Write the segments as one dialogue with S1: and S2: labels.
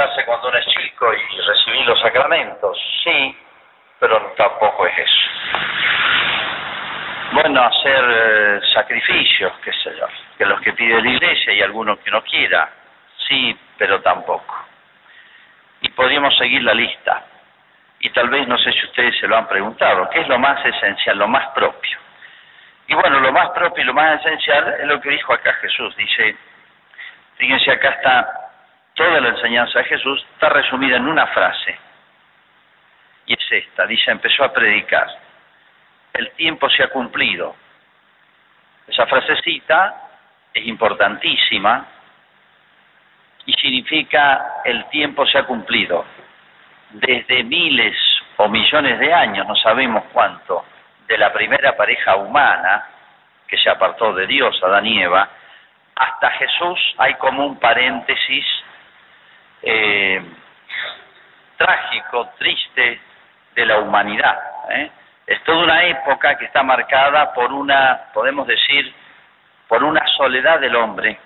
S1: bautizarse cuando uno es chico y recibir los sacramentos, sí, pero tampoco es eso. Bueno, hacer eh, sacrificios, qué sé yo, que los que pide la iglesia y algunos que no quiera, sí, pero tampoco. Y podríamos seguir la lista. Y tal vez, no sé si ustedes se lo han preguntado, ¿qué es lo más esencial, lo más propio? Y bueno, lo más propio y lo más esencial es lo que dijo acá Jesús. Dice, fíjense, acá está toda la enseñanza de Jesús, está resumida en una frase. Y es esta, dice, empezó a predicar. El tiempo se ha cumplido. Esa frasecita es importantísima y significa el tiempo se ha cumplido. Desde miles o millones de años, no sabemos cuánto, de la primera pareja humana que se apartó de Dios, Adán y Eva, hasta Jesús hay como un paréntesis eh, trágico, triste de la humanidad. ¿eh? Es toda una época que está marcada por una, podemos decir, por una soledad del hombre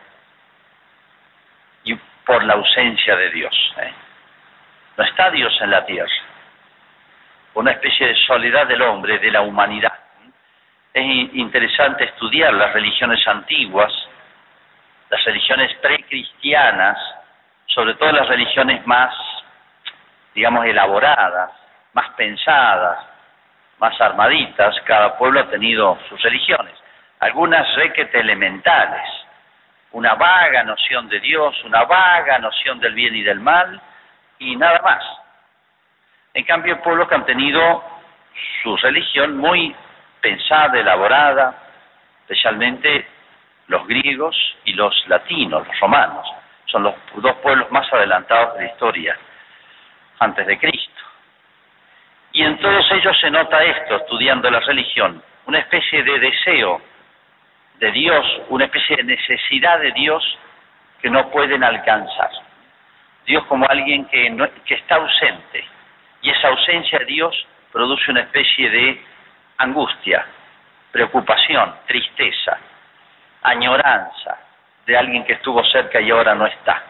S1: y por la ausencia de Dios. ¿eh? No está Dios en la tierra una especie de soledad del hombre, de la humanidad. Es interesante estudiar las religiones antiguas, las religiones precristianas, sobre todo las religiones más, digamos, elaboradas, más pensadas, más armaditas, cada pueblo ha tenido sus religiones, algunas requete elementales, una vaga noción de Dios, una vaga noción del bien y del mal, y nada más. En cambio, pueblos que han tenido su religión muy pensada, elaborada, especialmente los griegos y los latinos, los romanos. Son los dos pueblos más adelantados de la historia, antes de Cristo. Y en todos ellos se nota esto, estudiando la religión, una especie de deseo de Dios, una especie de necesidad de Dios que no pueden alcanzar. Dios como alguien que, que está ausente, y esa ausencia de Dios produce una especie de angustia, preocupación, tristeza, añoranza de alguien que estuvo cerca y ahora no está.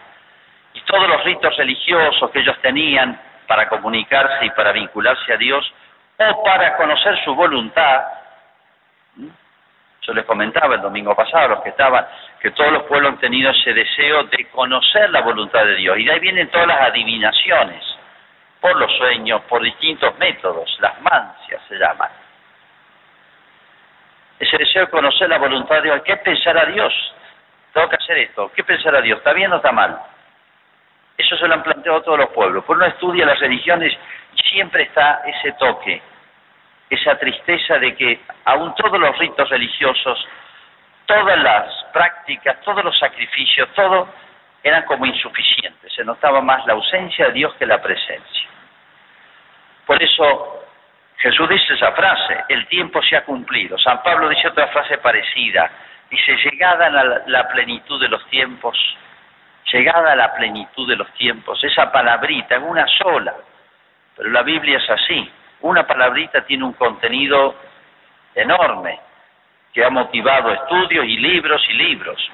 S1: Y todos los ritos religiosos que ellos tenían para comunicarse y para vincularse a Dios o para conocer su voluntad, yo les comentaba el domingo pasado, los que estaban, que todos los pueblos han tenido ese deseo de conocer la voluntad de Dios. Y de ahí vienen todas las adivinaciones por los sueños, por distintos métodos, las mancias se llaman. Ese deseo de conocer la voluntad de Dios, ¿qué pensará Dios? Tengo que hacer esto, ¿qué pensará Dios? ¿Está bien o está mal? Eso se lo han planteado todos los pueblos. Por uno estudia las religiones siempre está ese toque, esa tristeza de que aún todos los ritos religiosos, todas las prácticas, todos los sacrificios, todo eran como insuficientes. Se notaba más la ausencia de Dios que la presencia. Por eso Jesús dice esa frase, el tiempo se ha cumplido. San Pablo dice otra frase parecida, dice, llegada a la, plenitud de los tiempos, llegada a la plenitud de los tiempos, esa palabrita, en una sola, pero la Biblia es así, una palabrita tiene un contenido enorme que ha motivado estudios y libros y libros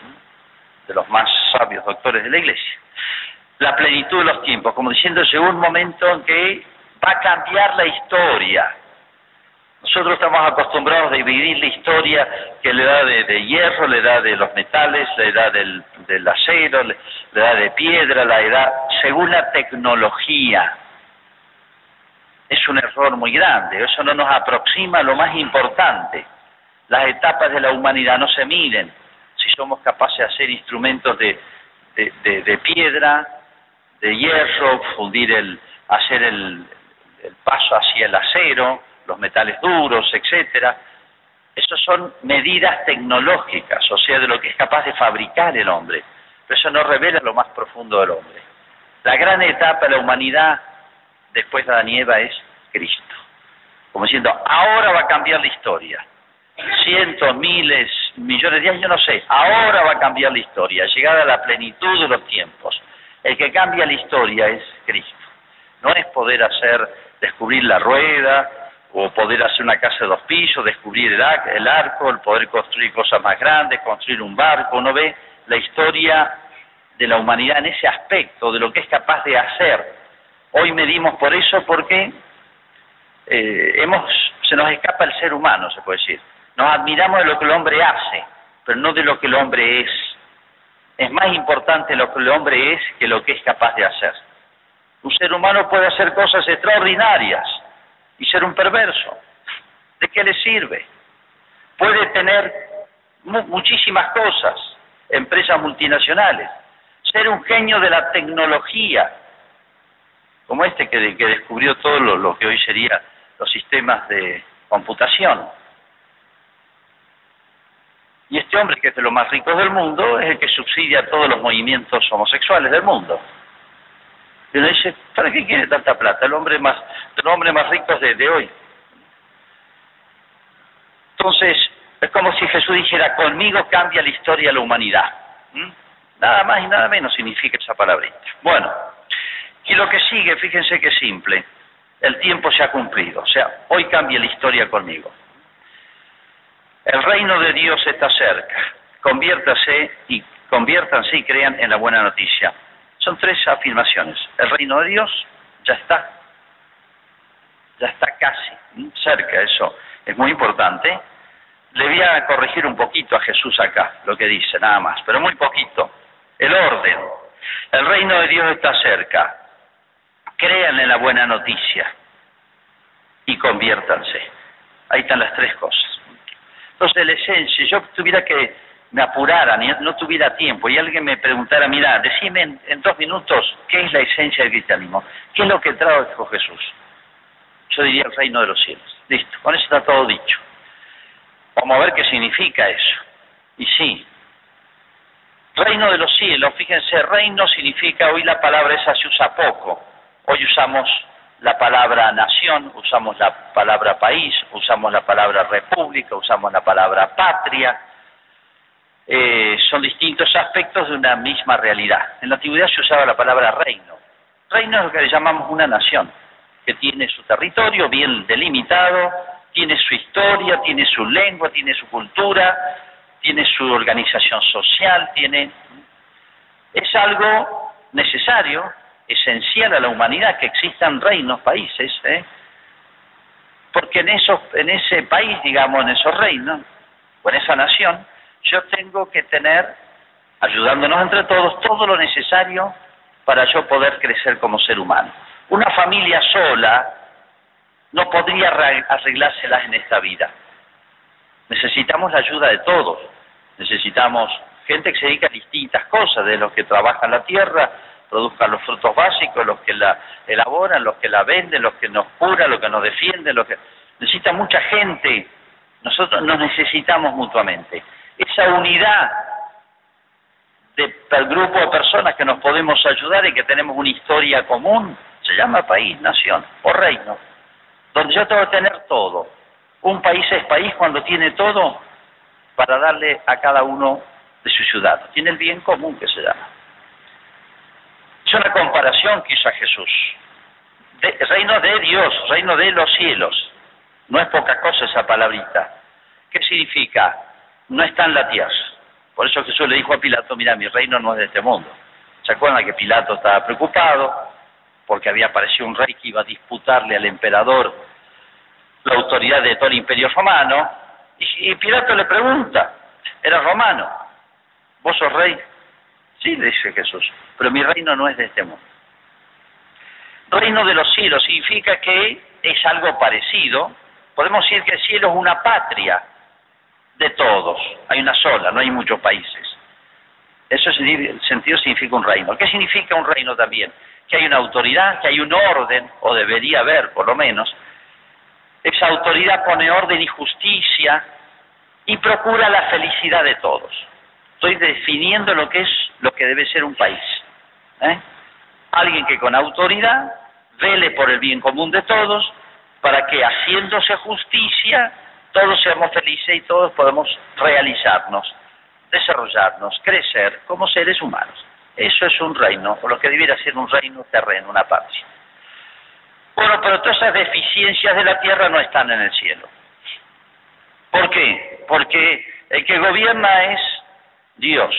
S1: de los más sabios doctores de la Iglesia. La plenitud de los tiempos, como diciendo, llegó un momento en que va a cambiar la historia. Nosotros estamos acostumbrados a dividir la historia que le da de, hierro, le da de los metales, le da del, acero, le, da de piedra, la edad, según la tecnología. Es un error muy grande, eso no nos aproxima a lo más importante. Las etapas de la humanidad no se miden si somos capaces de hacer instrumentos de, de, de piedra, de hierro, fundir el, hacer el, el paso hacia el acero, los metales duros, etcétera. Esas son medidas tecnológicas, o sea, de lo que es capaz de fabricar el hombre. Pero eso no revela lo más profundo del hombre. La gran etapa de la humanidad después de Adán y Eva es Cristo. Como diciendo, ahora va a cambiar la historia. Cientos, miles, millones de años, yo no sé. Ahora va a cambiar la historia, llegada a la plenitud de los tiempos. El que cambia la historia es Cristo. No es poder hacer descubrir la rueda o poder hacer una casa de dos pisos, descubrir el, arco, el poder construir cosas más grandes, construir un barco. Uno ve la historia de la humanidad en ese aspecto, de lo que es capaz de hacer. Hoy medimos por eso porque eh, se nos escapa el ser humano, se puede decir. Nos admiramos de lo que el hombre hace, pero no de lo que el hombre es. Es más importante lo que el hombre es que lo que es capaz de hacer. Un ser humano puede hacer cosas extraordinarias y ser un perverso. ¿De qué le sirve? Puede tener muchísimas cosas, empresas multinacionales, ser un genio de la tecnología, como este que, que descubrió todo lo, lo que hoy sería los sistemas de computación. Y este hombre, que es de los más ricos del mundo, es el que subsidia todos los movimientos homosexuales del mundo. Y dice, ¿para qué quiere tanta plata? El hombre más, el hombre más rico de, de hoy. Entonces, es como si Jesús dijera, conmigo cambia la historia de la humanidad. ¿Mm? Nada más y nada menos significa esa palabrita. Bueno, y lo que sigue, fíjense que simple. El tiempo se ha cumplido. O sea, hoy cambia la historia conmigo. El reino de Dios está cerca. Conviértase y conviértanse y crean en la buena noticia. Son tres afirmaciones. El reino de Dios ya está. Ya está casi cerca, eso es muy importante. Le voy a corregir un poquito a Jesús acá, lo que dice, nada más, pero muy poquito. El orden. El reino de Dios está cerca. Crean en la buena noticia y conviértanse. Ahí están las tres cosas. Entonces, la esencia, yo tuviera que me apurara, no tuviera tiempo y alguien me preguntara, mira, decime en, dos minutos qué es la esencia del cristianismo, qué es lo que trajo Jesús. Yo diría el reino de los cielos. Listo, con eso está todo dicho. Vamos a ver qué significa eso. Y sí, reino de los cielos, fíjense, reino significa, hoy la palabra esa se usa poco, hoy usamos la palabra nación, usamos la palabra país, usamos la palabra república, usamos la palabra patria, eh, son distintos aspectos de una misma realidad. En la antigüedad se usaba la palabra reino. Reino es lo que le llamamos una nación, que tiene su territorio bien delimitado, tiene su historia, tiene su lengua, tiene su cultura, tiene su organización social, tiene... Es algo necesario, esencial a la humanidad que existan reinos, países, ¿eh? porque en, esos, en ese país, digamos, en esos reinos, o en esa nación, yo tengo que tener, ayudándonos entre todos, todo lo necesario para yo poder crecer como ser humano. Una familia sola no podría arreglárselas en esta vida. Necesitamos la ayuda de todos. Necesitamos gente que se dedica a distintas cosas, de los que trabajan la tierra, produzcan los frutos básicos, los que la elaboran, los que la venden, los que nos curan, los que nos defienden, los que necesita mucha gente. Nosotros nos necesitamos mutuamente esa unidad del grupo de personas que nos podemos ayudar y que tenemos una historia común, se llama país, nación o reino, donde yo tengo que tener todo. Un país es país cuando tiene todo para darle a cada uno de su ciudad. Tiene el bien común que se llama. Es una comparación que Jesús. reino de Dios, reino de los cielos. No es poca cosa esa palabrita. ¿Qué significa? No está en la tierra. Por eso Jesús le dijo a Pilato, mira, mi reino no es de este mundo. ¿Se acuerdan que Pilato estaba preocupado porque había aparecido un rey que iba a disputarle al emperador la autoridad de todo el imperio romano? Y, Pilato le pregunta, ¿era romano? ¿Vos sos rey? Sí, le dice Jesús, pero mi reino no es de este mundo. Reino de los cielos significa que es algo parecido. Podemos decir que el cielo es una patria, de todos, hay una sola, no hay muchos países. Eso el sentido significa un reino. ¿Qué significa un reino también? Que hay una autoridad, que hay un orden, o debería haber por lo menos. Esa autoridad pone orden y justicia y procura la felicidad de todos. Estoy definiendo lo que es lo que debe ser un país. ¿eh? Alguien que con autoridad vele por el bien común de todos para que haciéndose justicia todos seamos felices y todos podemos realizarnos, desarrollarnos, crecer como seres humanos. Eso es un reino, o lo que debiera ser un reino terreno, una patria. Bueno, pero todas esas deficiencias de la tierra no están en el cielo. ¿Por qué? Porque el que gobierna es Dios.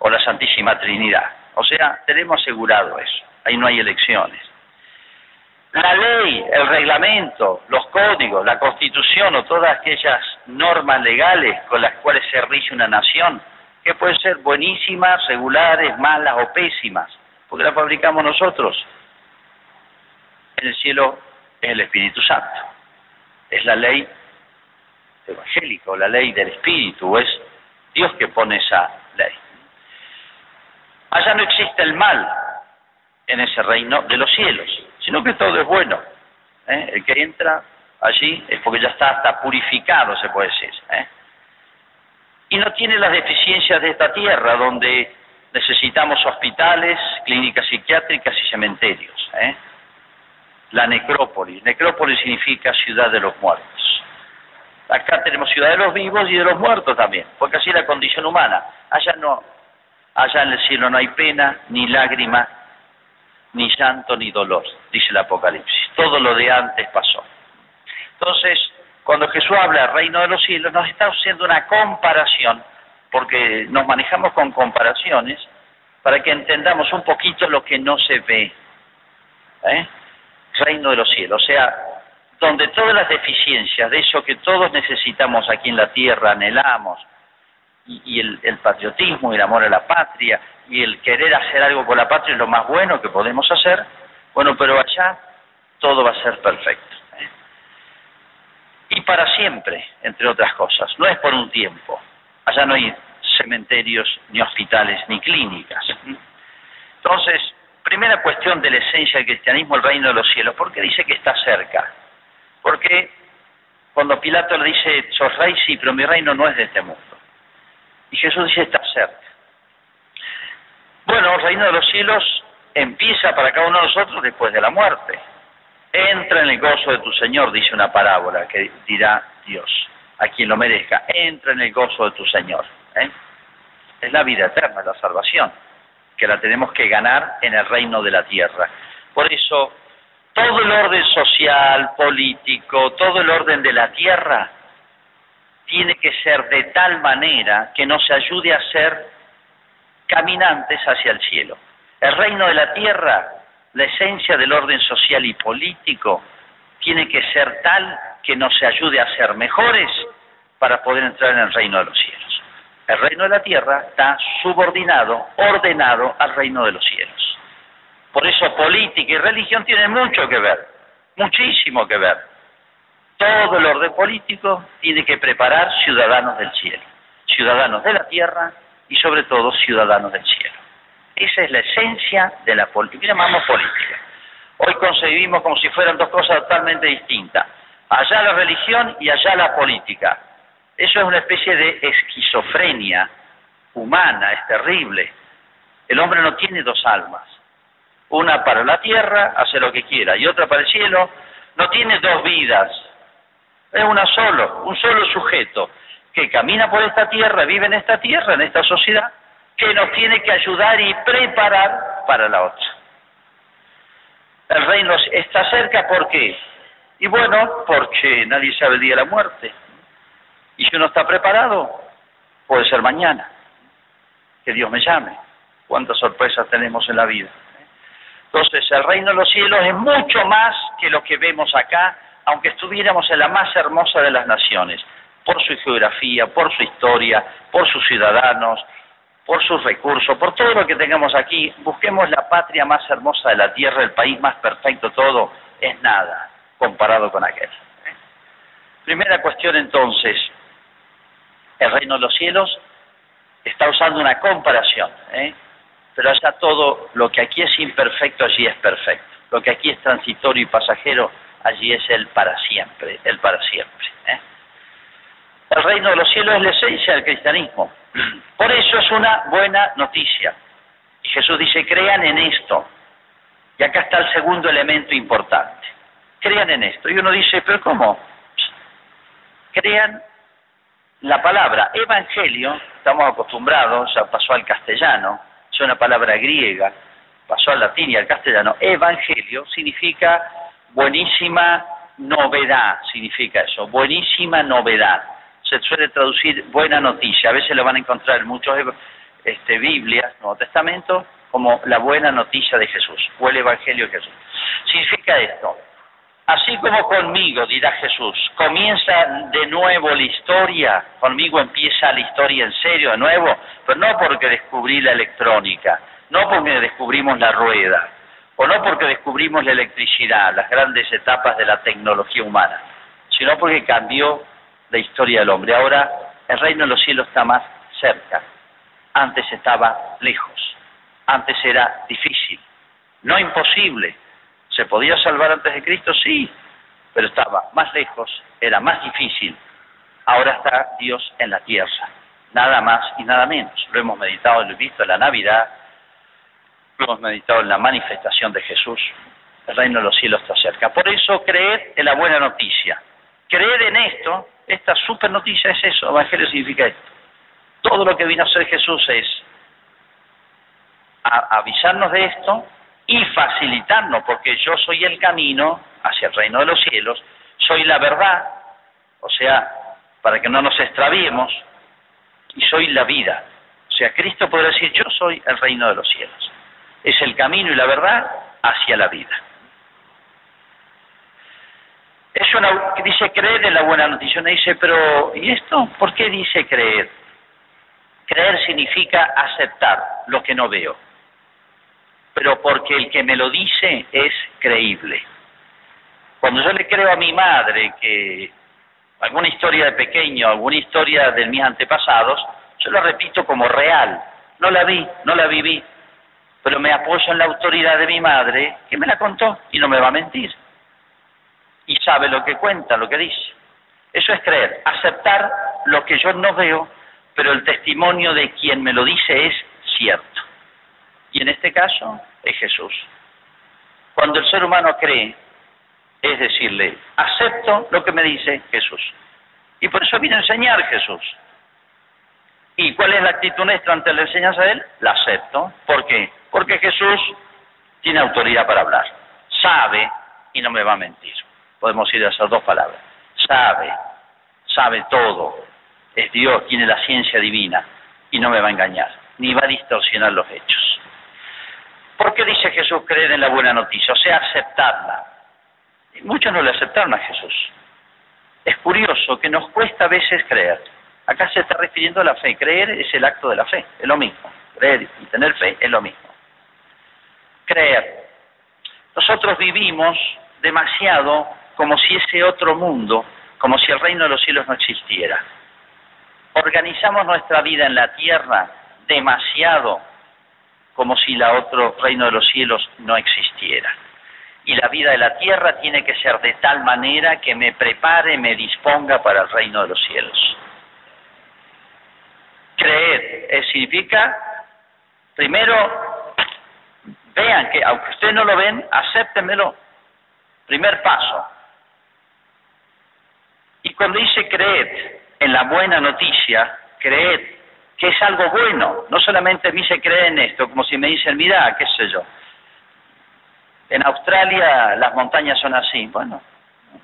S1: o la Santísima Trinidad. O sea, tenemos asegurado eso, ahí no hay elecciones. La ley, el reglamento, los códigos, la constitución o todas aquellas normas legales con las cuales se rige una nación, que pueden ser buenísimas, regulares, malas o pésimas, porque las fabricamos nosotros. En el cielo es el Espíritu Santo, es la ley evangélica o la ley del Espíritu, es Dios que pone esa ley. Allá no existe el mal en ese reino de los cielos, sino que todo es bueno. ¿eh? El que entra allí es porque ya está hasta purificado, se puede decir. ¿eh? Y no tiene las deficiencias de esta tierra, donde necesitamos hospitales, clínicas psiquiátricas y cementerios. ¿eh? La necrópolis. Necrópolis significa ciudad de los muertos. Acá tenemos ciudad de los vivos y de los muertos también, porque así es la condición humana. Allá no, Allá en el cielo no hay pena, ni lágrima, ni llanto, ni dolor, dice el Apocalipsis. Todo lo de antes pasó. Entonces, cuando Jesús habla reino de los cielos, nos está haciendo una comparación, porque nos manejamos con comparaciones, para que entendamos un poquito lo que no se ve. ¿eh? Reino de los cielos, o sea, donde todas las deficiencias de eso que todos necesitamos aquí en la tierra, anhelamos, y, el, patriotismo y el amor a la patria y el querer hacer algo por la patria es lo más bueno que podemos hacer, bueno, pero allá todo va a ser perfecto. ¿eh? Y para siempre, entre otras cosas, no es por un tiempo. Allá no hay cementerios, ni hospitales, ni clínicas. Entonces, primera cuestión de la esencia del cristianismo, el reino de los cielos. ¿Por qué dice que está cerca? Porque cuando Pilato le dice, sos rey, sí, pero mi reino no es de este mundo. Y Jesús dice, está cerca. Bueno, el reino de los cielos empieza para cada uno de nosotros después de la muerte. Entra en el gozo de tu Señor, dice una parábola que dirá Dios, a quien lo merezca. Entra en el gozo de tu Señor. ¿eh? Es la vida eterna, la salvación, que la tenemos que ganar en el reino de la tierra. Por eso, todo el orden social, político, todo el orden de la tierra tiene que ser de tal manera que nos ayude a ser caminantes hacia el cielo. El reino de la tierra, la esencia del orden social y político, tiene que ser tal que nos ayude a ser mejores para poder entrar en el reino de los cielos. El reino de la tierra está subordinado, ordenado al reino de los cielos. Por eso política y religión tienen mucho que ver, muchísimo que ver todo el orden político tiene que preparar ciudadanos del cielo, ciudadanos de la tierra y sobre todo ciudadanos del cielo. Esa es la esencia de la política, llamamos política. Hoy concebimos como si fueran dos cosas totalmente distintas. Allá la religión y allá la política. Eso es una especie de esquizofrenia humana, es terrible. El hombre no tiene dos almas. Una para la tierra, hace lo que quiera, y otra para el cielo. No tiene dos vidas, es una solo, un solo sujeto que camina por esta tierra, vive en esta tierra, en esta sociedad, que nos tiene que ayudar y preparar para la otra. El reino está cerca, ¿por qué? Y bueno, porque nadie sabe el día de la muerte. Y si uno está preparado, puede ser mañana. Que Dios me llame. Cuántas sorpresas tenemos en la vida. Entonces, el reino de los cielos es mucho más que lo que vemos acá aunque estuviéramos en la más hermosa de las naciones, por su geografía, por su historia, por sus ciudadanos, por sus recursos, por todo lo que tengamos aquí, busquemos la patria más hermosa de la tierra, el país más perfecto, todo es nada comparado con aquel. Primera cuestión entonces, el reino de los cielos está usando una comparación, ¿eh? pero allá todo lo que aquí es imperfecto, allí es perfecto. Lo que aquí es transitorio y pasajero, allí es el para siempre, el para siempre. ¿eh? El reino de los cielos es la esencia del cristianismo. Por eso es una buena noticia. Y Jesús dice, crean en esto. Y acá está el segundo elemento importante. Crean en esto. Y uno dice, pero ¿cómo? Crean la palabra evangelio, estamos acostumbrados, ya pasó al castellano, es una palabra griega, pasó al latín y al castellano. Evangelio significa buenísima novedad, significa eso, buenísima novedad. Se suele traducir buena noticia, a veces lo van a encontrar en muchos este, Biblias, Nuevo Testamento, como la buena noticia de Jesús o el Evangelio de Jesús. Significa esto, así como conmigo, dirá Jesús, comienza de nuevo la historia, conmigo empieza la historia en serio de nuevo, pero no porque descubrí la electrónica, no porque descubrimos la rueda, o no porque descubrimos la electricidad, las grandes etapas de la tecnología humana, sino porque cambió la historia del hombre. Ahora el reino de los cielos está más cerca, antes estaba lejos, antes era difícil, no imposible. ¿Se podía salvar antes de Cristo? Sí, pero estaba más lejos, era más difícil. Ahora está Dios en la tierra, nada más y nada menos. Lo hemos meditado, lo he visto en la Navidad, hemos meditado en la manifestación de Jesús. El reino de los cielos está cerca. Por eso creed en la buena noticia. Creed en esto, esta super noticia es eso, Evangelio significa esto. Todo lo que vino a hacer Jesús es avisarnos de esto y facilitarnos, porque yo soy el camino hacia el reino de los cielos, soy la verdad, o sea, para que no nos extraviemos, y soy la vida. O sea, Cristo puede decir, yo soy el reino de los cielos. Es el camino y la verdad hacia la vida. Es dice creer en la buena noticia. Uno dice, pero ¿y esto? ¿Por qué dice creer? Creer significa aceptar lo que no veo, pero porque el que me lo dice es creíble. Cuando yo le creo a mi madre que alguna historia de pequeño, alguna historia de mis antepasados, yo la repito como real. No la vi, no la viví, pero me apoyo en la autoridad de mi madre que me la contó y no me va a mentir. Y sabe lo que cuenta, lo que dice. Eso es creer, aceptar lo que yo no veo pero el testimonio de quien me lo dice es cierto. Y en este caso es Jesús. Cuando el ser humano cree, es decirle, acepto lo que me dice Jesús. Y por eso viene a enseñar Jesús. ¿Y cuál es la actitud nuestra ante la enseñanza de Él? La acepto. ¿Por qué? Porque Jesús tiene autoridad para hablar. Sabe y no me va a mentir. Podemos ir a esas dos palabras. Sabe, sabe todo, es Dios, tiene la ciencia divina y no me va a engañar, ni va a distorsionar los hechos. ¿Por qué dice Jesús creer en la buena noticia? O sea, aceptarla. muchos no le aceptaron a Jesús. Es curioso que nos cuesta a veces creer. Acá se está refiriendo a la fe. Creer es el acto de la fe, es lo mismo. Creer y tener fe es lo mismo. Creer. Nosotros vivimos demasiado como si ese otro mundo, como si el reino de los cielos no existiera organizamos nuestra vida en la tierra demasiado como si la otro reino de los cielos no existiera. Y la vida de la tierra tiene que ser de tal manera que me prepare, me disponga para el reino de los cielos. Significa, primero, vean que aunque ustedes no lo ven, acéptenmelo. Primer paso. Y cuando dice creed, en la buena noticia, creed que es algo bueno. No solamente me dice creer en esto, como si me dicen, mira, qué sé yo. En Australia las montañas son así. Bueno,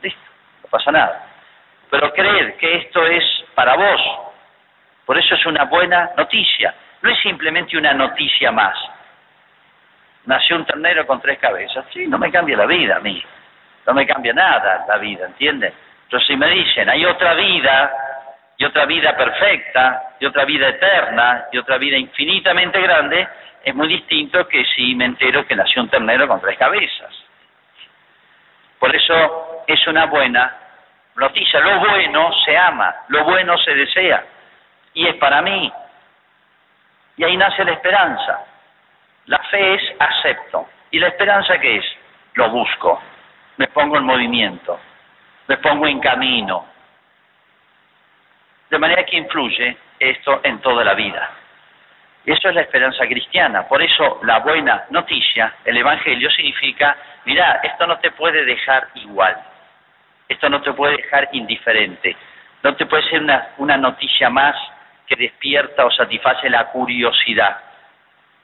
S1: listo, no pasa nada. Pero creed que esto es para vos. Por eso es una buena noticia. No es simplemente una noticia más. Nació un ternero con tres cabezas. Sí, no me cambia la vida a mí. No me cambia nada la vida, ¿entienden? Entonces si me dicen, hay otra vida y otra vida perfecta, y otra vida eterna, y otra vida infinitamente grande, es muy distinto que si me entero que nació un ternero con tres cabezas. Por eso es una buena noticia. Lo bueno se ama, lo bueno se desea, y es para mí. Y ahí nace la esperanza. La fe es acepto. ¿Y la esperanza qué es? Lo busco, me pongo en movimiento, me pongo en camino, de manera que influye esto en toda la vida. Eso es la esperanza cristiana. Por eso la buena noticia, el Evangelio, significa, mira, esto no te puede dejar igual, esto no te puede dejar indiferente, no te puede ser una noticia más que despierta o satisface la curiosidad.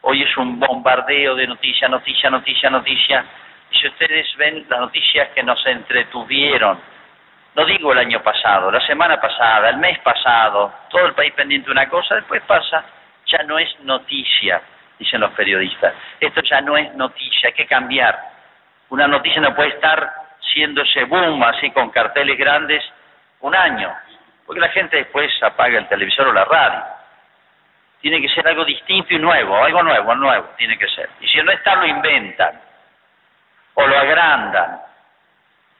S1: Hoy es un bombardeo de noticia, noticia, noticia, noticia. Y si ustedes ven las noticias que nos entretuvieron no digo el año pasado, la semana pasada, el mes pasado, todo el país pendiente de una cosa, después pasa, ya no es noticia, dicen los periodistas. Esto ya no es noticia, hay que cambiar. Una noticia no puede estar siendo ese boom así con carteles grandes un año, porque la gente después apaga el televisor o la radio. Tiene que ser algo distinto y nuevo, algo nuevo, nuevo, tiene que ser. Y si no está, lo inventan o lo agrandan.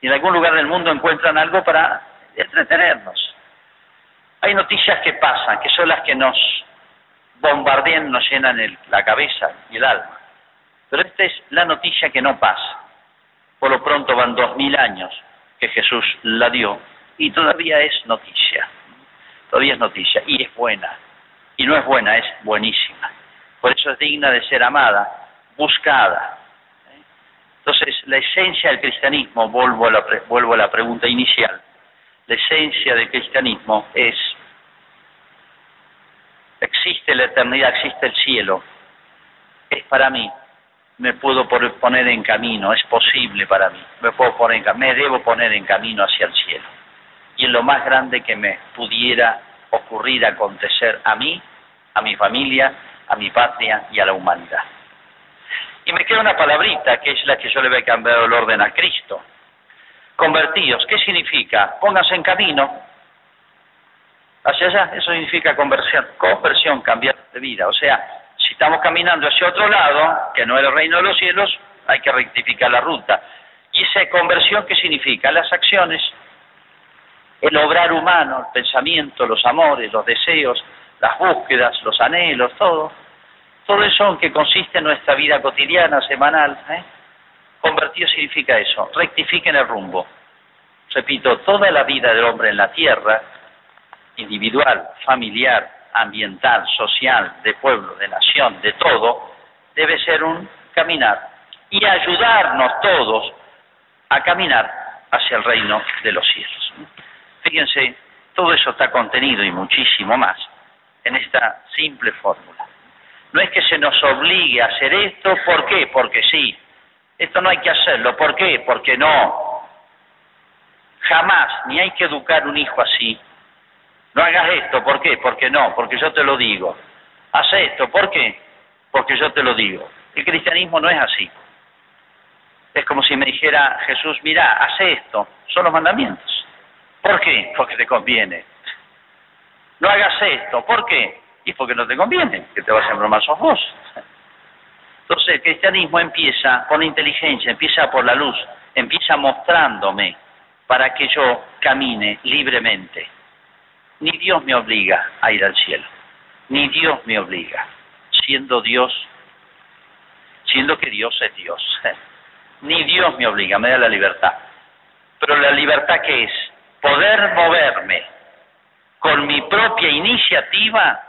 S1: Y en algún lugar del mundo encuentran algo para entretenernos. Hay noticias que pasan, que son las que nos bombardean, nos llenan la cabeza y el alma. Pero esta es la noticia que no pasa. Por lo pronto van dos mil años que Jesús la dio y todavía es noticia. Todavía es noticia y es buena. Y no es buena, es buenísima. Por eso es digna de ser amada, buscada. Entonces, la esencia del cristianismo, vuelvo a la, vuelvo a la pregunta inicial, la esencia del cristianismo es, existe la eternidad, existe el cielo, es para mí, me puedo poner en camino, es posible para mí, me, puedo poner me debo poner en camino hacia el cielo. Y es lo más grande que me pudiera ocurrir acontecer a mí, a mi familia, a mi patria y a la humanidad. Y me queda una palabrita que es la que yo le voy a cambiar el orden a Cristo. Convertidos, ¿qué significa? Pónganse en camino. Hacia allá, eso significa conversión, conversión, cambiar de vida. O sea, si estamos caminando hacia otro lado, que no es el reino de los cielos, hay que rectificar la ruta. ¿Y esa conversión qué significa? Las acciones, el obrar humano, el pensamiento, los amores, los deseos, las búsquedas, los anhelos, todo. Todo eso en que consiste en nuestra vida cotidiana, semanal. ¿eh? Convertido significa eso, rectifiquen el rumbo. Repito, toda la vida del hombre en la tierra, individual, familiar, ambiental, social, de pueblo, de nación, de todo, debe ser un caminar y ayudarnos todos a caminar hacia el reino de los cielos. Fíjense, todo eso está contenido y muchísimo más en esta simple fórmula. No es que se nos obligue a hacer esto, ¿por qué? Porque sí. Esto no hay que hacerlo, ¿por qué? Porque no. Jamás, ni hay que educar un hijo así, no hagas esto, ¿por qué? Porque no, porque yo te lo digo. Haz esto, ¿por qué? Porque yo te lo digo. El cristianismo no es así. Es como si me dijera Jesús, mira, haz esto, son los mandamientos. ¿Por qué? Porque te conviene. No hagas esto, ¿por qué? Y porque no te conviene, que te vas a embromar sos vos. Entonces el cristianismo empieza con inteligencia, empieza por la luz, empieza mostrándome para que yo camine libremente ni Dios me obliga a ir al cielo, ni Dios me obliga, siendo Dios, siendo que Dios es Dios. Ni Dios me obliga, me da la libertad. Pero la libertad que es poder moverme con mi propia iniciativa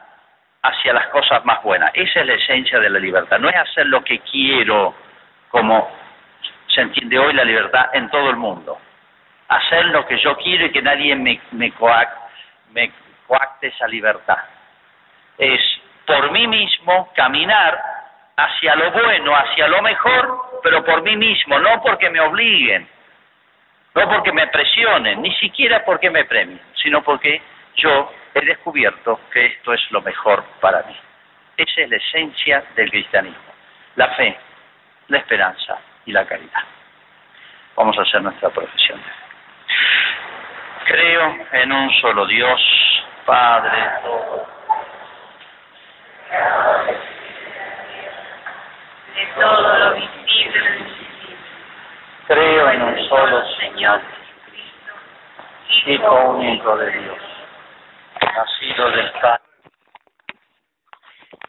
S1: hacia las cosas más buenas. Esa es la esencia de la libertad. No es hacer lo que quiero, como se entiende hoy la libertad en todo el mundo. Hacer lo que yo quiero y que nadie me, me me coacte esa libertad. Es por mí mismo caminar hacia lo bueno, hacia lo mejor, pero por mí mismo, no porque me obliguen, no porque me presionen, ni siquiera porque me premien, sino porque yo he descubierto que esto es lo mejor para mí. Esa es la esencia del cristianismo, la fe, la esperanza y la caridad. Vamos a hacer nuestra profesión Creo en un solo Dios, Padre
S2: de todo lo visible.
S1: Creo en un solo Señor Hijo único de Dios, nacido del Padre